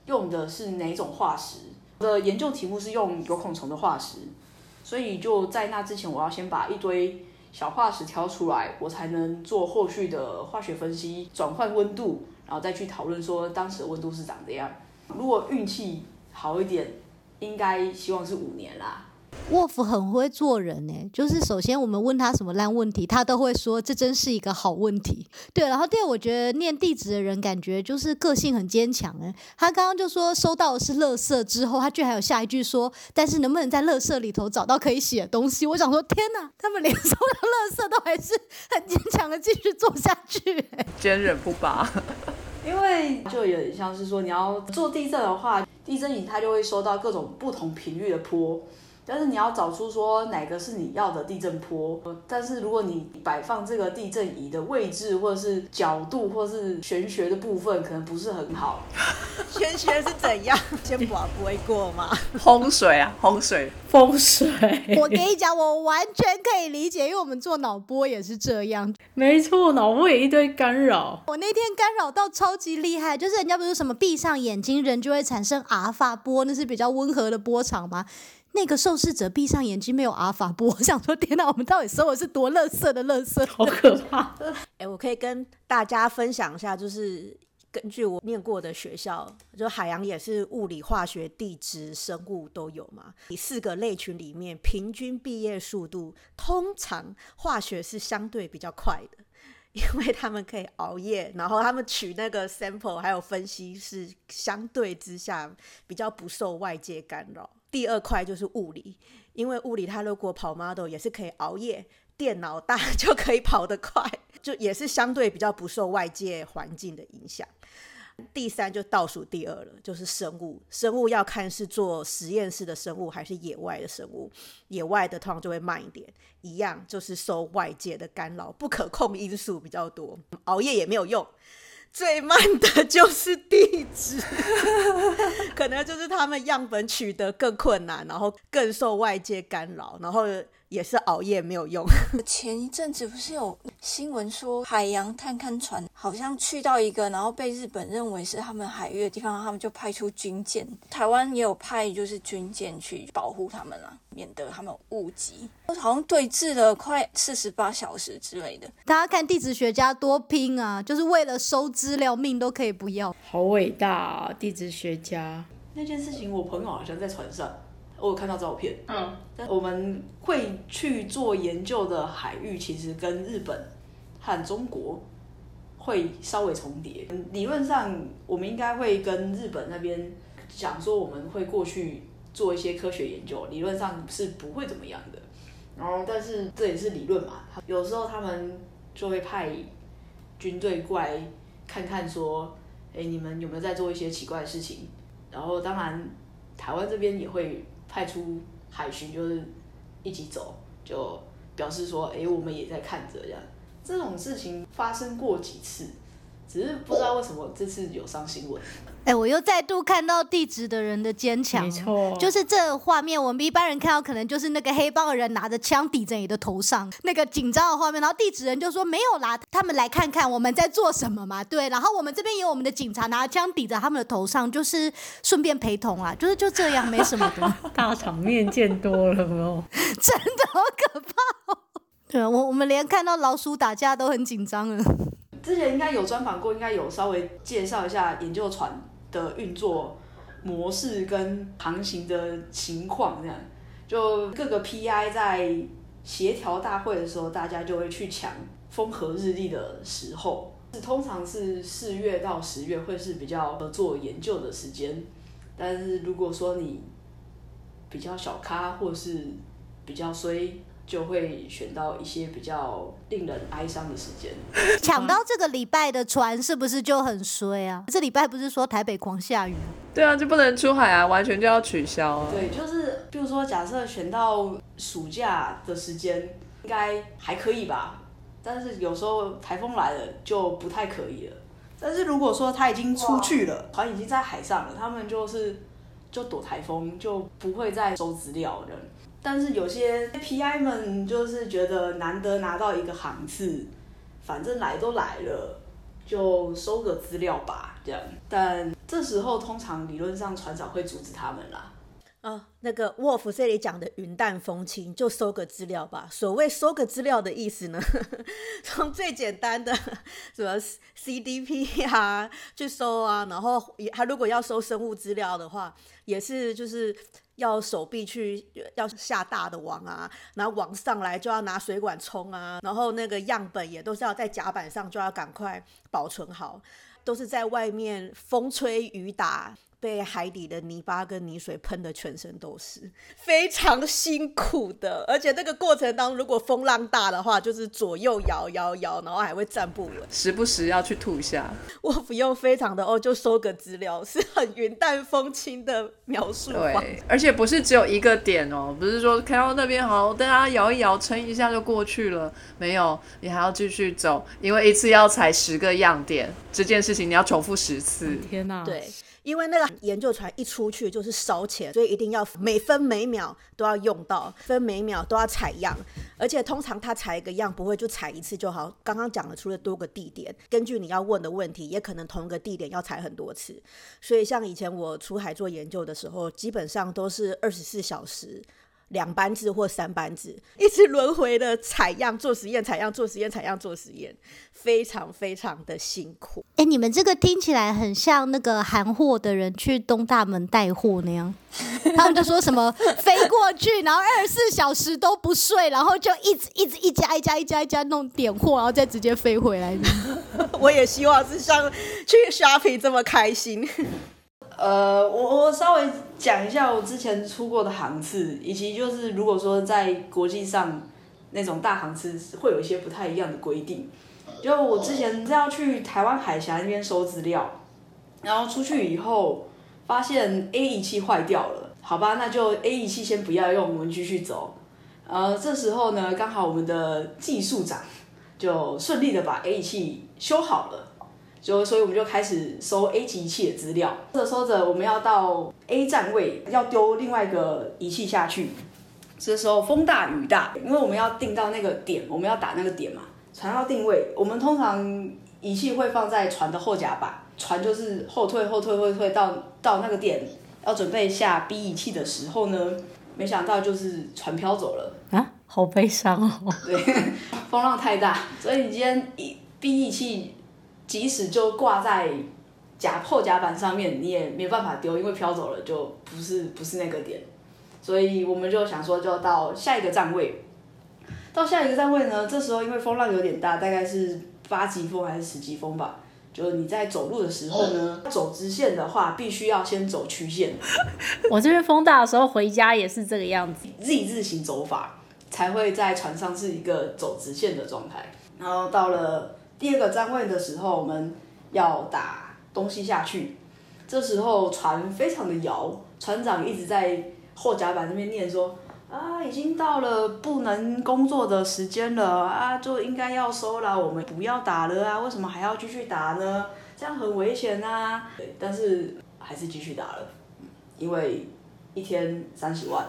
Speaker 7: 用的是哪种化石。我的研究题目是用有孔虫的化石，所以就在那之前，我要先把一堆小化石挑出来，我才能做后续的化学分析，转换温度，然后再去讨论说当时的温度是长怎样。如果运气好一点，应该希望是五年啦。
Speaker 1: 沃夫很会做人呢，就是首先我们问他什么烂问题，他都会说这真是一个好问题。对，然后第二，我觉得念地址的人感觉就是个性很坚强哎。他刚刚就说收到的是垃圾之后，他居然还有下一句说，但是能不能在垃圾里头找到可以写的东西？我想说天哪，他们连收到垃圾都还是很坚强的继续做下去哎。
Speaker 3: 坚韧不拔。
Speaker 7: 因为就有点像是说，你要做地震的话，地震仪它就会收到各种不同频率的波。但是你要找出说哪个是你要的地震波，但是如果你摆放这个地震仪的位置或者是角度或是玄学的部分可能不是很好，
Speaker 4: 玄学是怎样？先把不会过吗？
Speaker 3: 风水啊，风水，
Speaker 6: 风水，
Speaker 1: 我跟你讲，我完全可以理解，因为我们做脑波也是这样。
Speaker 6: 没错，脑波也一堆干扰。
Speaker 1: 我那天干扰到超级厉害，就是人家不是什么闭上眼睛人就会产生阿尔法波，那是比较温和的波长吗？那个受试者闭上眼睛没有阿尔法波，我想说天哪，我们到底收的是多垃圾的垃圾？
Speaker 6: 好可怕！
Speaker 4: 哎、我可以跟大家分享一下，就是根据我念过的学校，就海洋也是物理、化学、地质、生物都有嘛。你四个类群里面，平均毕业速度通常化学是相对比较快的。因为他们可以熬夜，然后他们取那个 sample 还有分析是相对之下比较不受外界干扰。第二块就是物理，因为物理它如果跑 model 也是可以熬夜，电脑大就可以跑得快，就也是相对比较不受外界环境的影响。第三就倒数第二了，就是生物。生物要看是做实验室的生物还是野外的生物，野外的通常就会慢一点，一样就是受外界的干扰，不可控因素比较多，熬夜也没有用。最慢的就是地址，可能就是他们样本取得更困难，然后更受外界干扰，然后也是熬夜没有用。
Speaker 5: 前一阵子不是有新闻说，海洋探勘船好像去到一个，然后被日本认为是他们海域的地方，他们就派出军舰。台湾也有派就是军舰去保护他们啊，免得他们误击。好像对峙了快四十八小时之类的。
Speaker 1: 大家看地质学家多拼啊，就是为了收资料，命都可以不要。
Speaker 6: 好伟大啊！地质学家，
Speaker 7: 那件事情我朋友好像在船上，我有看到照片。
Speaker 6: 嗯，
Speaker 7: 但我们会去做研究的海域，其实跟日本和中国会稍微重叠。理论上，我们应该会跟日本那边讲说，我们会过去做一些科学研究，理论上是不会怎么样的。然后，但是这也是理论嘛，有时候他们就会派军队过来看看，说，哎，你们有没有在做一些奇怪的事情？然后，当然，台湾这边也会派出海巡，就是一起走，就表示说，哎，我们也在看着这样。这种事情发生过几次，只是不知道为什么这次有上新闻。
Speaker 1: 哎、我又再度看到地质的人的坚强，
Speaker 6: 没错
Speaker 1: 就是这画面，我们一般人看到可能就是那个黑帮的人拿着枪抵着你的头上，那个紧张的画面，然后地质人就说没有啦，他们来看看我们在做什么嘛，对，然后我们这边也有我们的警察拿着枪抵着他们的头上，就是顺便陪同啊，就是就这样，没什么的，
Speaker 6: 大场面见多了哦。
Speaker 1: 真的好可怕哦。对啊，我我们连看到老鼠打架都很紧张了。
Speaker 7: 之前应该有专访过，应该有稍微介绍一下研究船的运作模式跟航行的情况，这样。就各个 PI 在协调大会的时候，大家就会去抢风和日丽的时候，通常是四月到十月会是比较合作研究的时间，但是如果说你比较小咖或是比较衰，就会选到一些比较令人哀伤的时间。
Speaker 1: 抢到这个礼拜的船是不是就很衰啊？这礼拜不是说台北狂下雨吗？
Speaker 3: 对啊，就不能出海啊，完全就要取消啊。
Speaker 7: 对，就是比如说，假设选到暑假的时间，应该还可以吧。但是有时候台风来了就不太可以了。但是如果说他已经出去了，船已经在海上了，他们就是就躲台风，就不会再收资料了。但是有些 PI 们就是觉得难得拿到一个航次，反正来都来了，就收个资料吧，这样。但这时候通常理论上船长会阻止他们啦。
Speaker 4: 啊，那个沃夫这里讲的云淡风轻，就收个资料吧。所谓收个资料的意思呢，从最简单的什么 CDP 啊去收啊，然后也他如果要收生物资料的话，也是就是要手臂去要下大的网啊，然后网上来就要拿水管冲啊，然后那个样本也都是要在甲板上就要赶快保存好，都是在外面风吹雨打。被海底的泥巴跟泥水喷的全身都是，非常辛苦的。而且那个过程当中，如果风浪大的话，就是左右摇摇摇，然后还会站不稳。
Speaker 3: 时不时要去吐一下。
Speaker 4: 我不用非常的哦，就收个资料，是很云淡风轻的描述。
Speaker 3: 对，而且不是只有一个点哦，不是说开到那边好，大家摇一摇，撑一下就过去了。没有，你还要继续走，因为一次要踩十个样点，这件事情你要重复十次。
Speaker 6: 天哪！
Speaker 4: 对，因为那个研究船一出去就是烧钱，所以一定要每分每秒都要用到，分每秒都要采样，而且通常他采一个样不会就采一次就好。刚刚讲了，除了多个地点，根据你要问的问题，也可能同一个地点要采很多次。所以像以前我出海做研究的时候，基本上都是二十四小时。两班制或三班制，一直轮回的采样、做实验、采样、做实验、采样、做实验，非常非常的辛苦。
Speaker 1: 哎、你们这个听起来很像那个韩货的人去东大门带货那样，他们就说什么飞过去，然后二十四小时都不睡，然后就一直一直一家一家一家一家弄点货，然后再直接飞回来。
Speaker 4: 我也希望是像去 shopping 这么开心。
Speaker 7: 呃，我我稍微讲一下我之前出过的航次，以及就是如果说在国际上那种大航次会有一些不太一样的规定。就我之前是要去台湾海峡那边收资料，然后出去以后发现 A 仪器坏掉了，好吧，那就 A 仪器先不要用，我们继续走。呃，这时候呢，刚好我们的技术长就顺利的把 A 仪器修好了。就所以我们就开始收 A 级仪器的资料，收着收着，我们要到 A 站位，要丢另外一个仪器下去。这时候风大雨大，因为我们要定到那个点，我们要打那个点嘛，船要定位。我们通常仪器会放在船的后甲板，船就是后退后退后退到到那个点，要准备下 B 仪器的时候呢，没想到就是船飘走了。
Speaker 6: 啊，好悲伤哦。
Speaker 7: 对，风浪太大，所以你今天一 B 仪器。即使就挂在甲破甲板上面，你也没办法丢，因为飘走了就不是不是那个点，所以我们就想说，就到下一个站位。到下一个站位呢，这时候因为风浪有点大，大概是八级风还是十级风吧。就是你在走路的时候呢，走直线的话，必须要先走曲线。
Speaker 6: 我这边风大的时候回家也是这个样子
Speaker 7: ，Z 字形走法才会在船上是一个走直线的状态。然后到了。第二个站位的时候，我们要打东西下去。这时候船非常的摇，船长一直在后甲板那边念说：“啊，已经到了不能工作的时间了啊，就应该要收了，我们不要打了啊，为什么还要继续打呢？这样很危险啊。对，但是还是继续打了，嗯因为一天三十万。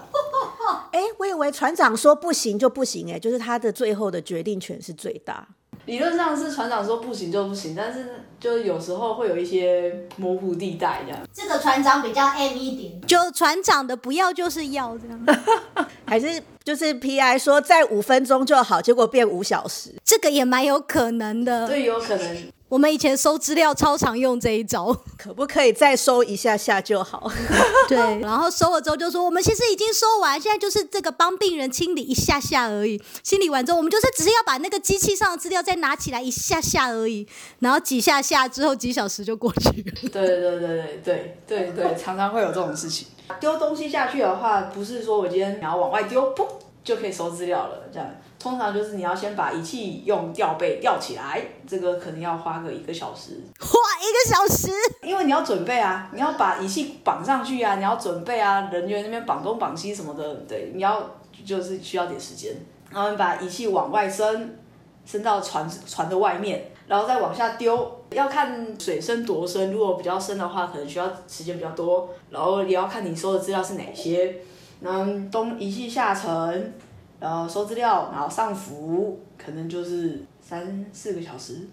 Speaker 4: 哎，我以为船长说不行就不行，哎，就是他的最后的决定权是最大。
Speaker 7: 理论上是船长说不行就不行，但是就有时候会有一些模糊地带这样。
Speaker 1: 这个船长比较 M 一点，就船长的不要就是要这样，
Speaker 4: 还是就是 P.I 说在五分钟就好，结果变五小时。
Speaker 1: 这个也蛮有可能的。
Speaker 7: 对，有可能
Speaker 1: 我们以前收资料超常用这一招。
Speaker 4: 可不可以再收一下下就好？
Speaker 1: 对，然后收了之后就说我们其实已经收完，现在就是这个帮病人清理一下下而已。清理完之后，我们就是只是要把那个机器上的资料再拿起来一下下而已，然后几下下之后几小时就过去了。
Speaker 7: 对对对对对对对，常常会有这种事情。丢东西下去的话，不是说我今天你要往外丢，噗就可以收资料了。这样，通常就是你要先把仪器用吊背吊起来，这个可能要花个一个小时，
Speaker 1: 花，一个小时，
Speaker 7: 因为你要准备啊，你要把仪器绑上去啊，你要准备啊，人员那边绑东绑西什么的，对，你要就是需要点时间。然后你把仪器往外伸，伸到船船的外面，然后再往下丢，要看水深多深。如果比较深的话，可能需要时间比较多。然后也要看你收的资料是哪些。然后东仪器下沉，然后收资料，然后上浮，可能就是三四个小时。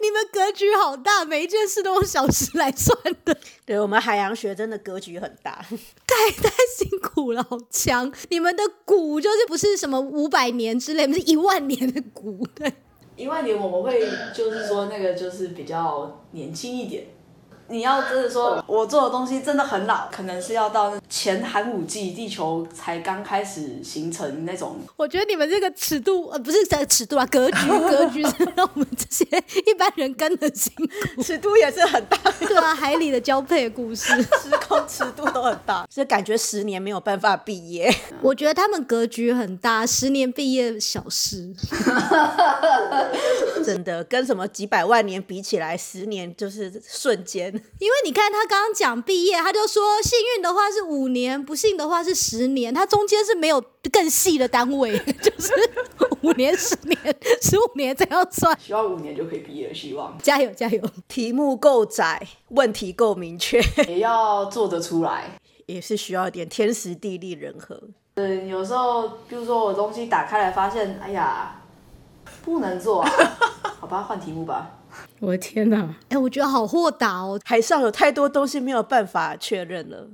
Speaker 1: 你们格局好大，每一件事都用小时来算的，
Speaker 4: 对我们海洋学真的格局很大。
Speaker 1: 太太辛苦了，好强！你们的股就是不是什么五百年之类，不是一万年的股，对。
Speaker 7: 一万年我们会就是说那个就是比较年轻一点。你要真的说我做的东西真的很老，可能是要到前寒武纪地球才刚开始形成那种。
Speaker 1: 我觉得你们这个尺度，呃，不是这个尺度啊，格局 格局是让我们这些一般人跟得辛苦。
Speaker 4: 尺度也是很大，
Speaker 1: 对啊，海里的交配故事，
Speaker 4: 时空尺度都很大，是感觉十年没有办法毕业。
Speaker 1: 我觉得他们格局很大，十年毕业小事。
Speaker 4: 真的跟什么几百万年比起来，十年就是瞬间。
Speaker 1: 因为你看他刚刚讲毕业，他就说幸运的话是五年，不幸的话是十年，他中间是没有更细的单位，就是五年、十年、十五年这样算。
Speaker 7: 希望五年就可以毕业，希望
Speaker 1: 加油加油！
Speaker 4: 题目够窄，问题够明确，
Speaker 7: 也要做得出来，
Speaker 4: 也是需要一点天时地利人和。
Speaker 7: 嗯，有时候比如说我东西打开来发现，哎呀，不能做、啊，好吧，换题目吧。
Speaker 6: 我的天哪！
Speaker 1: 哎、我觉得好豁达哦。
Speaker 4: 海上有太多东西没有办法确认了。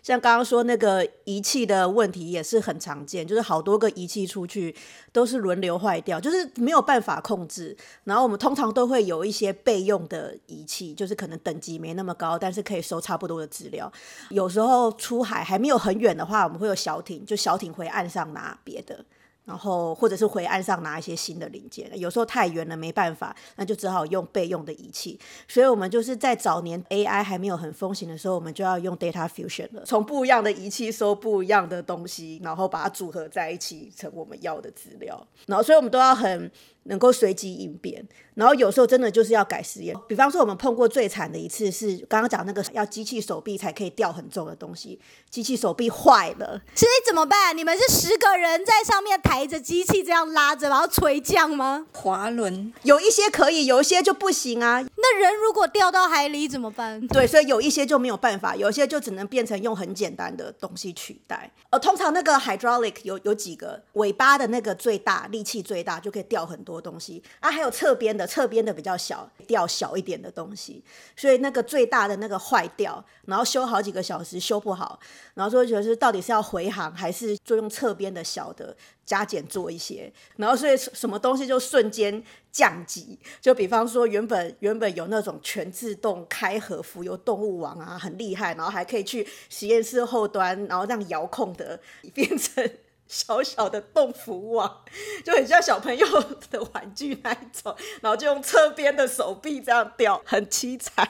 Speaker 4: 像刚刚说那个仪器的问题也是很常见，就是好多个仪器出去都是轮流坏掉，就是没有办法控制。然后我们通常都会有一些备用的仪器，就是可能等级没那么高，但是可以收差不多的资料。有时候出海还没有很远的话，我们会有小艇，就小艇回岸上拿别的。然后或者是回岸上拿一些新的零件，有时候太远了没办法，那就只好用备用的仪器。所以我们就是在早年 AI 还没有很风行的时候，我们就要用 data fusion 了，从不一样的仪器收不一样的东西，然后把它组合在一起成我们要的资料。然后所以我们都要很能够随机应变。然后有时候真的就是要改实验，比方说我们碰过最惨的一次是刚刚讲那个要机器手臂才可以吊很重的东西，机器手臂坏了，
Speaker 1: 所以怎么办？你们是十个人在上面抬着机器这样拉着，然后垂降吗？
Speaker 5: 滑轮
Speaker 4: 有一些可以，有一些就不行啊。
Speaker 1: 那人如果掉到海里怎么办？
Speaker 4: 对，所以有一些就没有办法，有一些就只能变成用很简单的东西取代。呃，通常那个 hydraulic 有有几个尾巴的那个最大，力气最大，就可以吊很多东西啊。还有侧边的，侧边的比较小，掉小一点的东西。所以那个最大的那个坏掉，然后修好几个小时修不好，然后说就是到底是要回航还是就用侧边的小的加减做一些，然后所以什么东西就瞬间降级。就比方说原本原本有那种全自动开合浮游动物网啊，很厉害，然后还可以去实验室后端，然后让遥控的 变成。小小的洞府网，就很像小朋友的玩具那一种，然后就用侧边的手臂这样吊，很凄惨。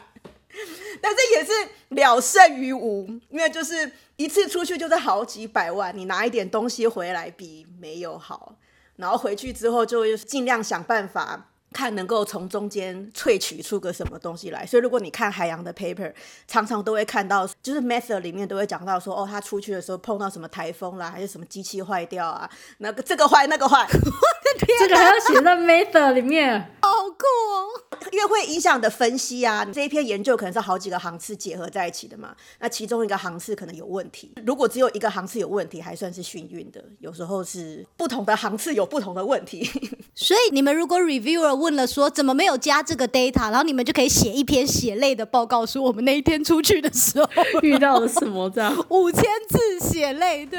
Speaker 4: 但是也是了胜于无，因为就是一次出去就是好几百万，你拿一点东西回来比没有好，然后回去之后就尽量想办法看能够从中间萃取出个什么东西来。所以如果你看海洋的 paper，常常都会看到，就是 method 里面都会讲到说，哦，他出去的时候碰到什么台风啦，还是什么机器坏掉啊，那个这个坏那个坏，
Speaker 6: 这个还要写在 method 里面。
Speaker 1: 好酷哦！
Speaker 4: 因为会影响你的分析啊。这一篇研究可能是好几个航次结合在一起的嘛，那其中一个航次可能有问题。如果只有一个航次有问题，还算是幸运的。有时候是不同的航次有不同的问题。
Speaker 1: 所以你们如果 reviewer 问了说怎么没有加这个 data，然后你们就可以写一篇血泪的报告，说我们那一天出去的时候
Speaker 6: 遇到了什么这样？
Speaker 1: 五千字血泪，对。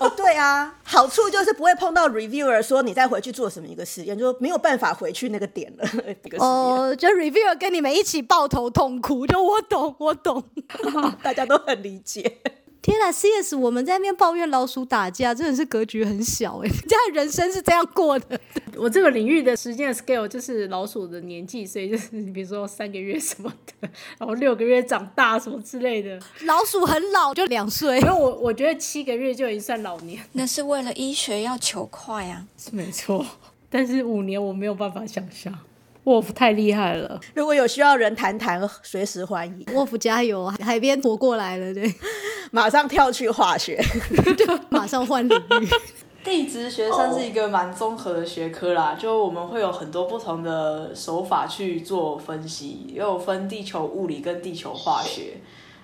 Speaker 4: 哦，对啊，好处就是不会碰到 reviewer 说你再回去做什么一个实验，就没有办法回去那个点了。
Speaker 1: 哦，就 reviewer 跟你们一起抱头痛哭，就我懂，我懂。
Speaker 4: 大家都很理解。
Speaker 1: 天啊，CS 我们在那边抱怨老鼠打架，真的是格局很小哎，这样人生是这样过的。
Speaker 6: 我这个领域的时间 scale 就是老鼠的年纪，所以就是比如说三个月什么的，然后六个月长大什么之类的。
Speaker 1: 老鼠很老，就两岁
Speaker 6: 因。为我我觉得七个月就已经算老年，
Speaker 5: 那是为了医学要求快啊。
Speaker 6: 是没错。但是五年我没有办法想象，沃夫太厉害了。
Speaker 4: 如果有需要人谈谈，随时欢迎，
Speaker 1: 沃夫加油，海边活过来了，对，
Speaker 4: 马上跳去化学。
Speaker 1: 马上换领域。
Speaker 7: 地质学算是一个蛮综合的学科啦，就我们会有很多不同的手法去做分析，也有分地球物理跟地球化学。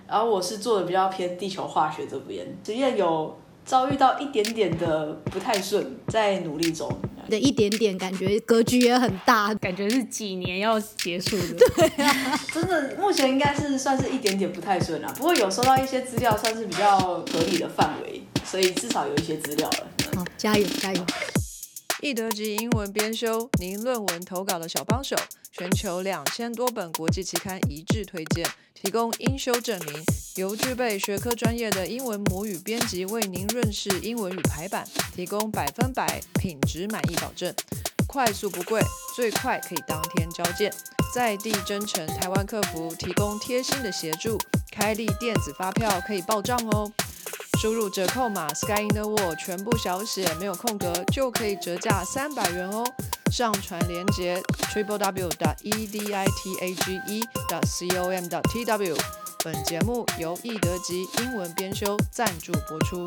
Speaker 7: 然后我是做的比较偏地球化学这边，实验有遭遇到一点点的不太顺，在努力中。
Speaker 1: 的一点点感觉格局也很大，
Speaker 6: 感觉是几年要结束的。
Speaker 7: 真的，目前应该是算是一点点不太顺啊，不过有收到一些资料，算是比较合理的范围，所以至少有一些资料了。
Speaker 1: 好，加油加油！
Speaker 3: 易德级英文编修，您论文投稿的小帮手，全球两千多本国际期刊一致推荐，提供英修证明，由具备学科专业的英文母语编辑为您润饰英文与排版，提供百分百品质满意保证，快速不贵，最快可以当天交件，在地真诚台湾客服提供贴心的协助，开立电子发票可以报账哦。输入折扣码 Sky in the World 全部小写，没有空格，就可以折价三百元哦。上传链接 triple w e d i t a g e c o m t w。本节目由易德吉英文编修赞助播出。